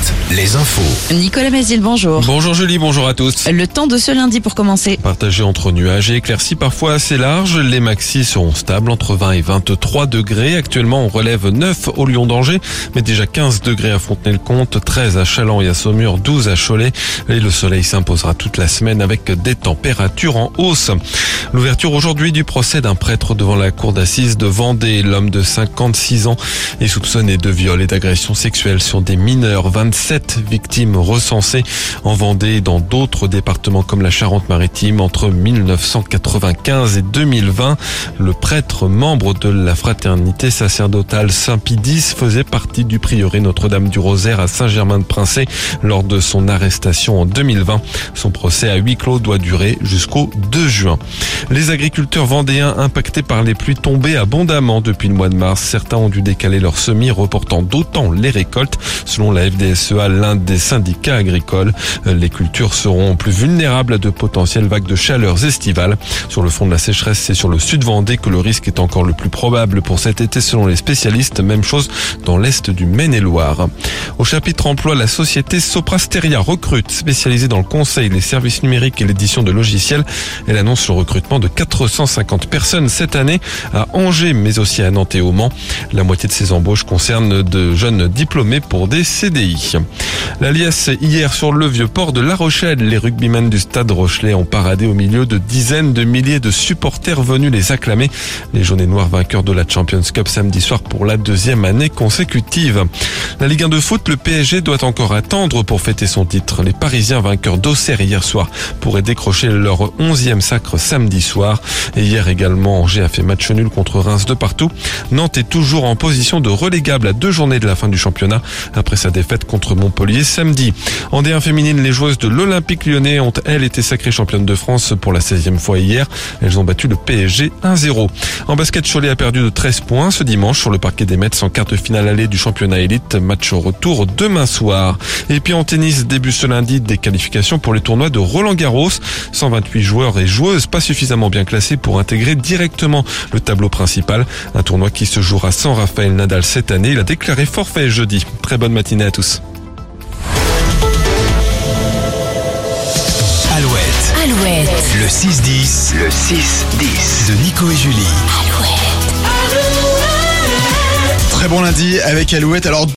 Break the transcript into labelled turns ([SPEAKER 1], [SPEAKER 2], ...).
[SPEAKER 1] Alouette, les infos.
[SPEAKER 2] Nicolas Mézil, bonjour.
[SPEAKER 3] Bonjour Julie, bonjour à tous.
[SPEAKER 2] Le temps de ce lundi pour commencer.
[SPEAKER 3] Partagé entre nuages et éclaircies parfois assez larges, les maxis seront stables entre 20 et 23 degrés. Actuellement, on relève 9 au Lyon d'Angers, mais déjà 15 degrés à Fontenay-le-Comte, 13 à Chaland et à Saumur, 12 à Cholet. Et le soleil s'imposera toute la semaine avec des températures en hausse. L'ouverture aujourd'hui du procès d'un prêtre devant la cour d'assises de Vendée. L'homme de 56 ans est soupçonné de viol et d'agression sexuelle sur des mineurs. 27 victimes recensées en Vendée et dans d'autres départements comme la Charente-Maritime entre 1995 et 2020. Le prêtre membre de la fraternité sacerdotale Saint-Pidis faisait partie du prieuré Notre-Dame du Rosaire à Saint-Germain-de-Princé lors de son arrestation en 2020. Son procès à huis clos doit durer jusqu'au 2 juin. Les agriculteurs vendéens impactés par les pluies tombées abondamment depuis le mois de mars. Certains ont dû décaler leurs semis, reportant d'autant les récoltes. Selon la FDSEA, l'un des syndicats agricoles, les cultures seront plus vulnérables à de potentielles vagues de chaleur estivales. Sur le fond de la sécheresse, c'est sur le sud Vendée que le risque est encore le plus probable pour cet été selon les spécialistes. Même chose dans l'est du Maine-et-Loire. Au chapitre emploi, la société Soprasteria recrute, spécialisée dans le conseil, les services numériques et l'édition de logiciels. Elle annonce le recrutement de 450 personnes cette année à Angers, mais aussi à Nantes et au Mans. La moitié de ces embauches concernent de jeunes diplômés pour des CDI. La hier sur le vieux port de La Rochelle. Les rugbymen du stade Rochelet ont paradé au milieu de dizaines de milliers de supporters venus les acclamer. Les jaunes et noirs vainqueurs de la Champions Cup samedi soir pour la deuxième année consécutive. La Ligue 1 de foot, le PSG doit encore attendre pour fêter son titre. Les Parisiens vainqueurs d'Auxerre hier soir pourraient décrocher leur onzième sacre samedi soir. Et hier également, Angers a fait match nul contre Reims de partout. Nantes est toujours en position de relégable à deux journées de la fin du championnat après sa défaite contre Montpellier samedi. En D1 féminine, les joueuses de l'Olympique lyonnais ont, elles, été sacrées championnes de France pour la 16e fois hier. Elles ont battu le PSG 1-0. En basket, Cholet a perdu de 13 points ce dimanche sur le parquet des Mets en quart de finale allée du championnat élite. Match au retour demain soir. Et puis en tennis, début ce lundi des qualifications pour les tournois de Roland Garros. 128 joueurs et joueuses pas suffisamment bien classés pour intégrer directement le tableau principal. Un tournoi qui se jouera sans Raphaël Nadal cette année. Il a déclaré forfait jeudi. Très bonne matinée à tous.
[SPEAKER 1] Alouette,
[SPEAKER 4] Alouette,
[SPEAKER 1] le 6-10, le 6-10 de Nico et Julie.
[SPEAKER 4] Alouette.
[SPEAKER 5] Très bon lundi avec Alouette. Alors